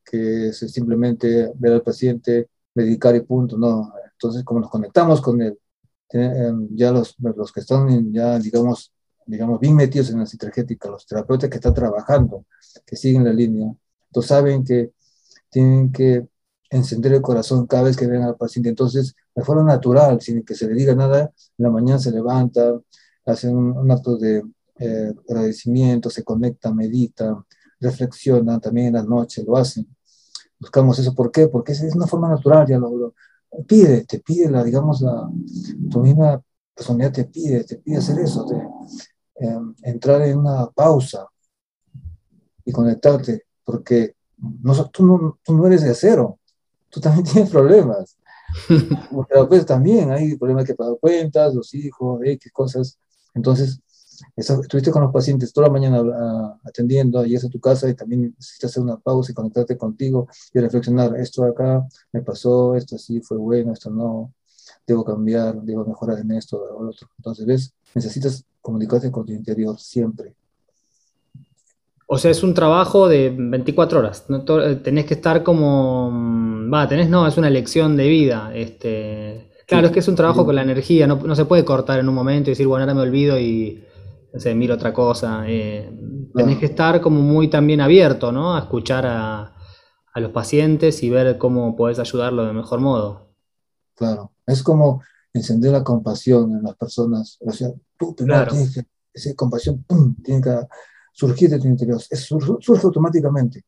que es simplemente ver al paciente, medicar y punto, no. Entonces, como nos conectamos con él, ya los, los que están, ya digamos, digamos, bien metidos en la citragética, los terapeutas que están trabajando, que siguen la línea, entonces saben que tienen que encender el corazón cada vez que ven al paciente. Entonces, de forma natural, sin que se le diga nada, en la mañana se levanta, hacen un, acto de eh, agradecimiento, se conecta, medita, reflexiona, también en la noche lo hacen. Buscamos eso, ¿por qué? Porque es, una forma natural, ya lo, pide, te pide, la, digamos, la, tu misma personalidad te pide, te pide hacer eso, de em, entrar en una pausa y conectarte, porque no, tú, no, tú no eres de acero, tú también tienes problemas. Como terapeuta también hay problemas que pagar cuentas, los hijos, X cosas. Entonces, estuviste con los pacientes toda la mañana uh, atendiendo, llegas a tu casa y también necesitas hacer una pausa y conectarte contigo y reflexionar, esto acá me pasó, esto sí fue bueno, esto no, debo cambiar, debo mejorar en esto o lo otro. Entonces, ¿ves? Necesitas comunicarte con tu interior siempre. O sea, es un trabajo de 24 horas. ¿no? Eh, tenés que estar como. Mm, va, tenés, no, es una lección de vida. Este, claro, es que es un trabajo con la energía. No, se puede cortar en un momento y decir, bueno, ahora me olvido y no sé, miro otra cosa. Eh, tenés que estar como muy también abierto, ¿no? A escuchar a, a los pacientes y ver cómo podés ayudarlo de mejor modo. Claro, es como encender la compasión en las personas. O sea, tú primero tienes que, esa compasión, ¡pum! tiene que surgir de tu interior, surge, automáticamente.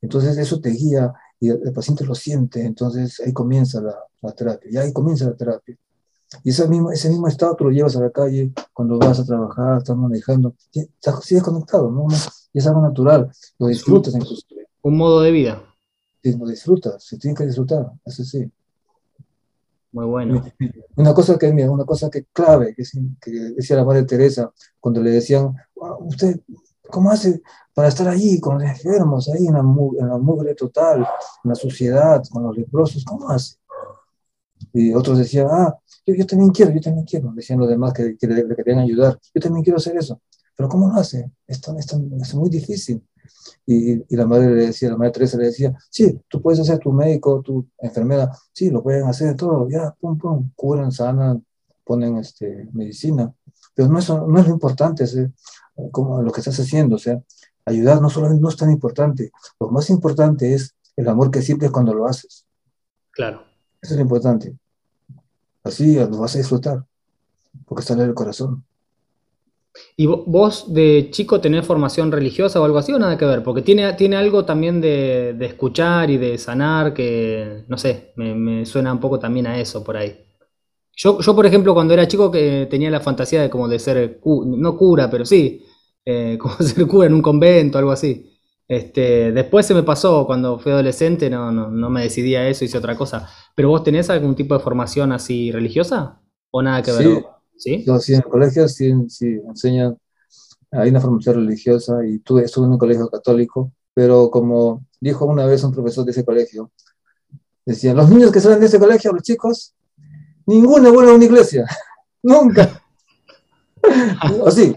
Entonces eso te guía y el, paciente lo siente, entonces ahí comienza la, terapia, y ahí comienza la terapia. Y ese mismo, ese mismo estado tú lo llevas a la calle cuando vas a trabajar, estás manejando, estás, sigues conectado, ¿no? Y es algo natural, lo disfrutas incluso. Un modo de vida. Sí, lo disfrutas, se tiene que disfrutar, eso sí. Muy bueno. Una cosa que, una cosa que clave, que, que decía la madre Teresa, cuando le decían, usted ¿Cómo hace para estar allí con los enfermos, ahí en la, en la mugre total, en la sociedad, con los leprosos? ¿Cómo hace? Y otros decían, ah, yo, yo también quiero, yo también quiero. Decían los demás que, que le, querían ayudar, yo también quiero hacer eso. Pero ¿cómo lo hace? Es, es, muy difícil. Y, y, la madre le decía, la madre Teresa le decía, sí, tú puedes hacer tu médico, tu enfermera, sí, lo pueden hacer todo, ya, pum, pum, curan, sanan, ponen este, medicina. Pero no es, no es lo importante, ¿sí? como lo que estás haciendo. O sea, ayudar no solo no es tan importante, lo más importante es el amor que sientes cuando lo haces. Claro. Eso es lo importante. Así lo vas a disfrutar, porque sale del corazón. ¿Y vos de chico tenés formación religiosa o algo así o nada que ver? Porque tiene, tiene algo también de, escuchar y de sanar que, no sé, me, me, suena un poco también a eso por ahí. Yo, yo, por ejemplo, cuando era chico que tenía la fantasía de como de ser, no cura, pero sí, eh, como ser cura en un convento, algo así. Este, después se me pasó, cuando fui adolescente, no, no, no me decidí a eso, hice otra cosa. ¿Pero vos tenés algún tipo de formación así religiosa? ¿O nada que ver? Sí, sí, en el colegio sí, sí enseñan, hay una formación religiosa y tuve, estuve en un colegio católico, pero como dijo una vez un profesor de ese colegio, decían, los niños que salen de ese colegio, los chicos, Ninguna vuelve a una iglesia. Nunca. o sí,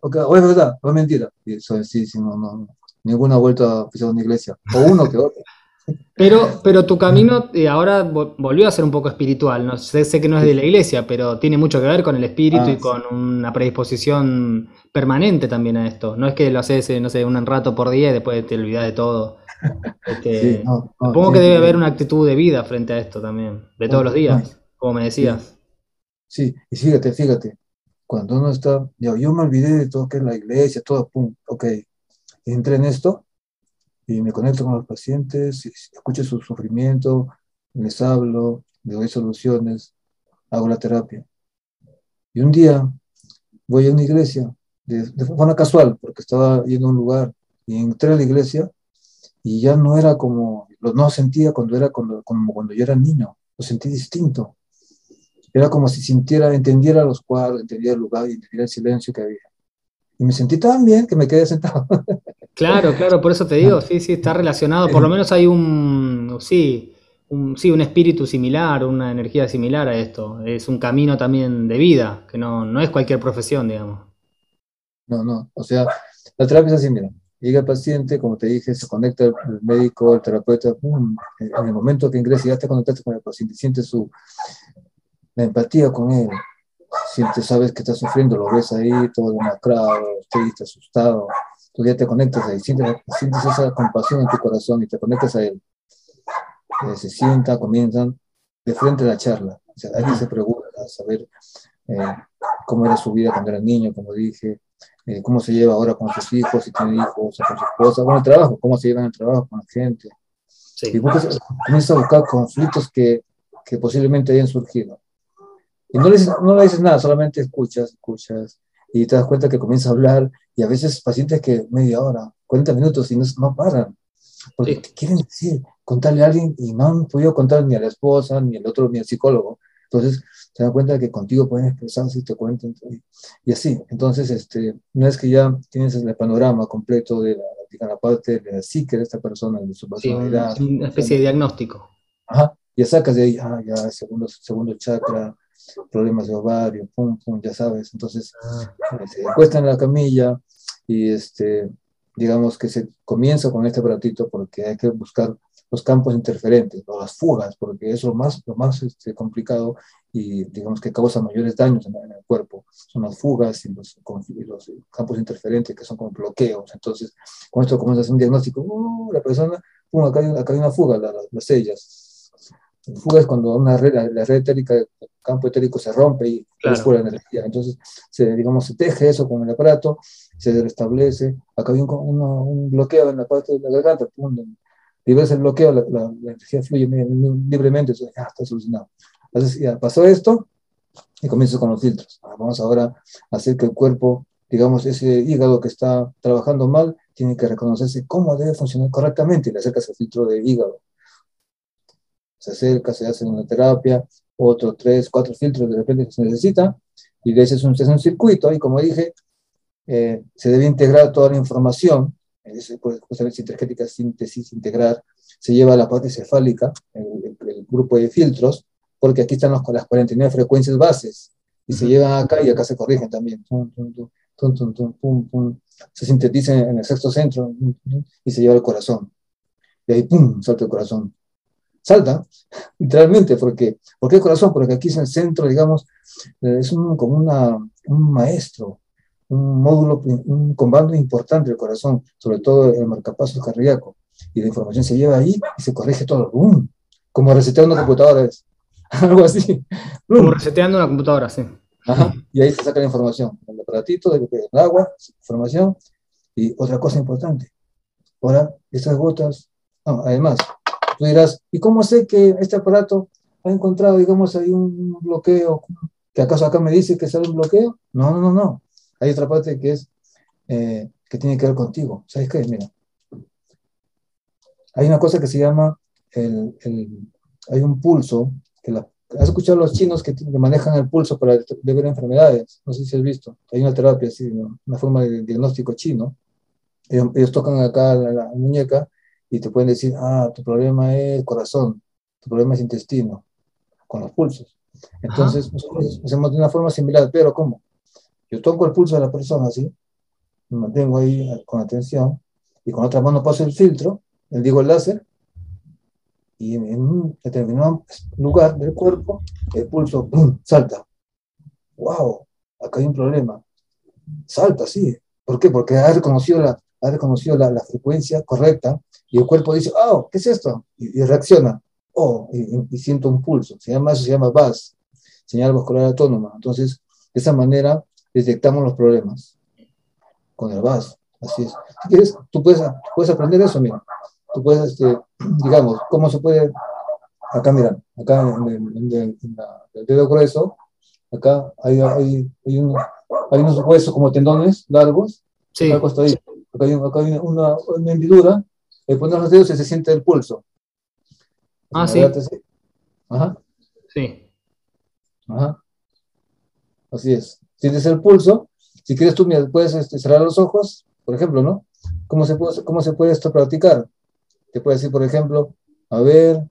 o es verdad, o es mentira. Eso, sí, sí, no, no, ninguna ha vuelto a una iglesia. O uno que otro. Pero, pero tu camino eh, ahora volvió a ser un poco espiritual. ¿no? Sé, sé, que no es de la iglesia, pero tiene mucho que ver con el espíritu y ah, con una predisposición permanente también a esto. No es que lo haces, eh, no sé, un rato por día y después te olvidas de todo. Este, supongo que debe haber una actitud de vida frente a esto también, de todos los días como me decías. Sí, y fíjate, fíjate, cuando uno está, yo, yo me olvidé de todo que es la iglesia, todo, pum, ok, entré en esto y me conecto con los pacientes, escucho su sufrimiento, les hablo, les doy soluciones, hago la terapia. Y un día voy a una iglesia, de, forma casual, porque estaba yendo a un lugar y entré a la iglesia y ya no era como, no sentía cuando era como cuando yo era niño, lo sentí distinto. Era como si sintiera, entendiera los cuadros, entendiera el lugar y entendiera el silencio que había. Y me sentí tan bien que me quedé sentado. Claro, claro, por eso te digo, sí, sí, está relacionado. Por lo menos hay un, sí, un, sí, un espíritu similar, una energía similar a esto. Es un camino también de vida, que no, no es cualquier profesión, digamos. No, no, o sea, la terapia es así, mira. Llega el paciente, como te dije, se conecta el, médico, el terapeuta, en el momento que ingresa ya te conectaste con el paciente, sientes su la empatía con él, sientes, sabes que está sufriendo, lo ves ahí todo demacrado, triste, asustado, tú ya te conectas ahí, sientes, sientes esa compasión en tu corazón y te conectas a él. Eh, se sienta, comienzan de frente a la charla, o sea, alguien se pregunta a saber eh, cómo era su vida cuando era niño, como dije, eh, cómo se lleva ahora con sus hijos, si tiene hijos, con su esposa, con el trabajo, cómo se lleva en el trabajo con la gente. Y comienza a buscar conflictos que, que posiblemente hayan surgido. Y no le, dices, no le dices nada, solamente escuchas, escuchas, y te das cuenta que comienza a hablar, y a veces pacientes que media hora, 40 minutos y no, no paran, porque quieren decir, contarle a alguien y no han podido contar ni a la esposa, ni al otro, ni al psicólogo. Entonces, te das cuenta que contigo pueden expresarse y te cuentan. Y así, entonces, este, una vez que ya tienes el panorama completo de la, la parte de la psique de esta persona, de su personalidad. una especie de diagnóstico. Ajá, ya sacas de ahí, ah, ya, segundo, segundo chakra, problemas de ovario, pum, pum, ya sabes. Entonces, ah. eh, se acuesta en la camilla y, este, digamos que se comienza con este aparatito porque hay que buscar los campos interferentes o las fugas, porque es lo más, lo más este, complicado y digamos que causa mayores daños en, el cuerpo. Son las fugas y los, los, campos interferentes que son como bloqueos. Entonces, con esto comienza a hacer un diagnóstico, uh, la persona, pum, acá hay, acá hay una fuga, las sellas. Fuga es cuando una red, la, red etérica, el campo etérico se rompe y claro. la energía. Entonces, se, digamos, se teje eso con el aparato, se restablece. Acá hay un, un, bloqueo en la parte de la garganta, pum, el bloqueo, la, la, energía fluye libremente, ya está solucionado. Entonces, ya pasó esto y comienzo con los filtros. Ah, vamos ahora a hacer que el cuerpo, digamos, ese hígado que está trabajando mal, tiene que reconocerse cómo debe funcionar correctamente y le acercas el filtro de hígado. Se acerca, se hace una terapia, otro, tres, cuatro filtros de repente que se necesita, y de ese es un, es un circuito, y como dije, eh, se debe integrar toda la información es, pues, justamente sintergética, síntesis, integrar, se lleva a la parte cefálica, el, el, grupo de filtros, porque aquí están los, las 49 frecuencias bases, y se llevan acá y acá se corrigen también. se sintetiza en el sexto centro y se lleva al corazón. Y ahí, ¡pum!, salta el corazón. Salta, literalmente, porque, ¿por qué el corazón? Porque aquí es el centro, digamos, es un, como una, un maestro, un módulo, un comando importante del corazón, sobre todo el marcapasos cardíaco. Y la información se lleva ahí y se corrige todo. ¡Bum! Como reseteando una computadora, es. algo así. Como reseteando una computadora, sí. Ajá. Y ahí se saca la información. El aparatito, del agua, información. Y otra cosa importante. Ahora, estas gotas, además, tú dirás, ¿y cómo sé que este aparato ha encontrado, digamos, ahí un bloqueo? ¿Que acaso acá me dice que sale un bloqueo? No, no, no, no. Hay otra parte que es, eh, que tiene que ver contigo. ¿Sabes qué? Mira, hay una cosa que se llama, el, hay un pulso, que la, ¿has escuchado a los chinos que, manejan el pulso para ver enfermedades? No sé si has visto. Hay una terapia así, una forma de diagnóstico chino. Ellos, tocan acá la, muñeca y te pueden decir, ah, tu problema es corazón, tu problema es intestino, con los pulsos. Entonces, nosotros hacemos de una forma similar, pero ¿cómo? Yo toco el pulso de la persona así, me mantengo ahí con atención, y con otra mano paso el filtro, le digo el láser, y en un determinado lugar del cuerpo, el pulso ¡pum! salta. ¡Wow! Acá hay un problema. Salta, sí. ¿Por qué? Porque ha reconocido la, ha reconocido la, frecuencia correcta y el cuerpo dice, oh, ¿qué es esto? Y, reacciona. Oh, y, siento un pulso. Se llama, eso se llama VAS, señal vascular autónoma. Entonces, de esa manera, detectamos los problemas con el VAS. Así es. Si quieres, tú puedes, puedes aprender eso, mira. Tú puedes, este, digamos, cómo se puede. Acá, mira, acá en, el, dedo grueso, acá hay, hay, hay, hay unos huesos como tendones largos. Sí. Acá, ahí. acá hay, acá una, una hendidura. Le pones los dedos y se siente el pulso. Ah, sí. Ajá. Sí. Ajá. Así es tienes el pulso, si quieres tú puedes este, cerrar los ojos, por ejemplo, ¿no? ¿Cómo se, puede, ¿Cómo se puede esto practicar? Te puede decir, por ejemplo, a ver,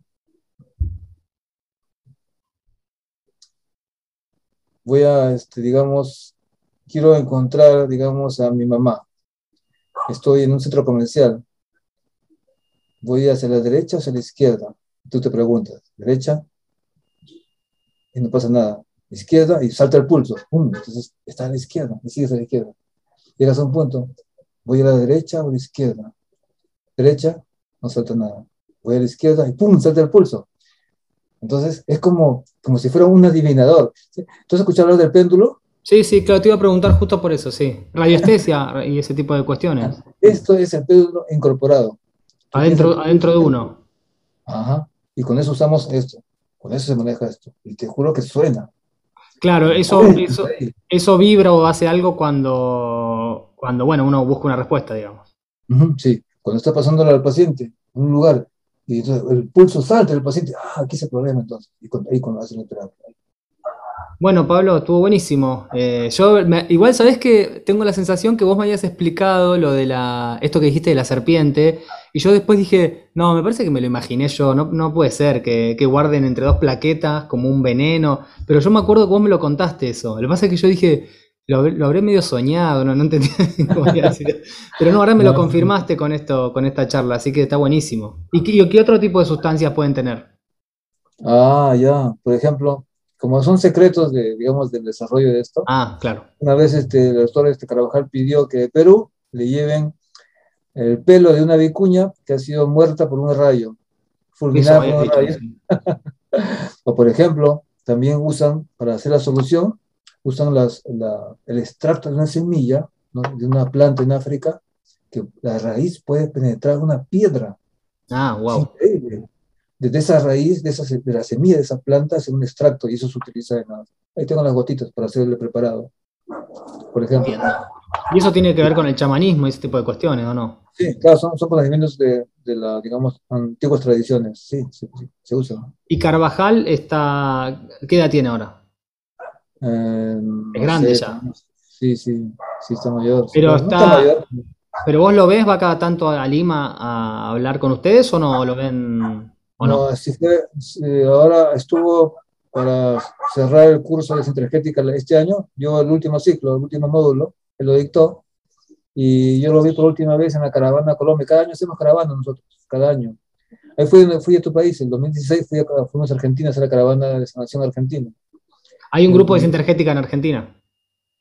voy a, este, digamos, quiero encontrar, digamos, a mi mamá. estoy en un centro comercial, voy hacia la derecha o hacia la izquierda. Tú te preguntas, ¿derecha? Y no pasa nada. Izquierda y salta el pulso. Entonces está a la izquierda y sigues a la izquierda. Llegas a un punto, voy a la derecha o a la izquierda. Derecha, no salta nada. Voy a la izquierda y ¡pum! salta el pulso. Entonces es como, como si fuera un adivinador. ¿sí? ¿Tú has escuchado hablar del péndulo? Sí, sí, claro, te iba a preguntar justo por eso, sí. Radiestesia y ese tipo de cuestiones. Esto es el péndulo incorporado. Adentro, adentro de uno. Ajá. Y con eso usamos esto. Con eso se maneja esto. Y te juro que suena. Claro, eso, eso, eso vibra o hace algo cuando, cuando, bueno, uno busca una respuesta, digamos. Sí, cuando está pasándolo al paciente en un lugar y entonces el pulso salta del paciente, ah, aquí es el problema entonces. Y ahí cuando hacen la terapia. Bueno, Pablo, estuvo buenísimo. Eh, yo, igual sabes que tengo la sensación que vos me habías explicado lo de la, esto que dijiste de la serpiente, y yo después dije, no, me parece que me lo imaginé yo, no, no puede ser que, guarden entre dos plaquetas como un veneno, pero yo me acuerdo que vos me lo contaste eso. Lo que pasa es que yo dije, lo, habré medio soñado, no, no entendí cómo decir. Pero no, ahora me lo confirmaste con esto, con esta charla, así que está buenísimo. ¿Y qué otro tipo de sustancias pueden tener? Ah, ya, por ejemplo, como son secretos de, digamos, del desarrollo de esto. Ah, claro. Una vez este, el doctor este Carabajal pidió que de Perú le lleven el pelo de una vicuña que ha sido muerta por un rayo, fulminada por un rayo. o por ejemplo, también usan, para hacer la solución, usan las, el extracto de una semilla, de una planta en África, que la raíz puede penetrar una piedra. Ah, wow desde esa raíz, de, esa, de la semilla de esa planta, hace un extracto y eso se utiliza en la, Ahí tengo las gotitas para hacerle preparado, por ejemplo. ¿Y eso tiene que ver con el chamanismo y ese tipo de cuestiones, o no? Sí, claro, son, son conocimientos de, de las, digamos, antiguas tradiciones, sí, sí, se usan. ¿Y Carvajal está, qué edad tiene ahora? Eh, es grande ya. Sí, sí, sí está mayor. Pero está, ¿Pero vos lo ves, va cada tanto a Lima a hablar con ustedes o no lo ven no, así fue, ahora estuvo para cerrar el curso de Centragética este año, yo el último ciclo, el último módulo, él lo dictó, y yo lo vi por última vez en la caravana Colombia. Cada año hacemos caravana nosotros, cada año. Ahí fui, fui a tu país, en 2016 fui a, fuimos a Argentina a hacer la caravana de sanación argentina. ¿Hay un grupo de Centragética en Argentina?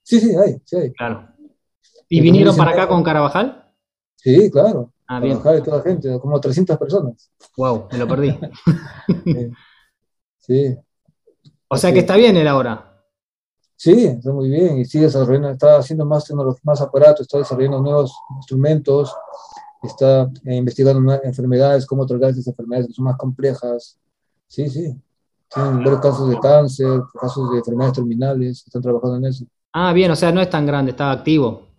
Sí, sí, hay, sí hay. Claro. ¿Y vinieron para acá con Carabajal? Sí, claro. Ah, bien. toda gente, como 300 personas. Wow, me lo perdí. sí. O sea que está bien él ahora. Sí, está muy bien y sigue desarrollando, está haciendo más más aparatos, está desarrollando nuevos instrumentos, está eh, investigando enfermedades, cómo tratar esas enfermedades que son más complejas. Sí, sí. Tienen varios casos de cáncer, casos de enfermedades terminales, están trabajando en eso. Ah, bien, o sea, no es tan grande, está activo.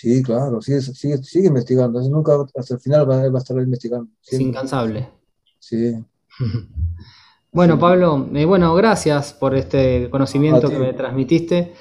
Sí, claro, sigue, sigue, sigue investigando, nunca hasta el final va, a estar investigando. Es incansable. Sí. bueno, Pablo, eh, bueno, gracias por este conocimiento que me transmitiste.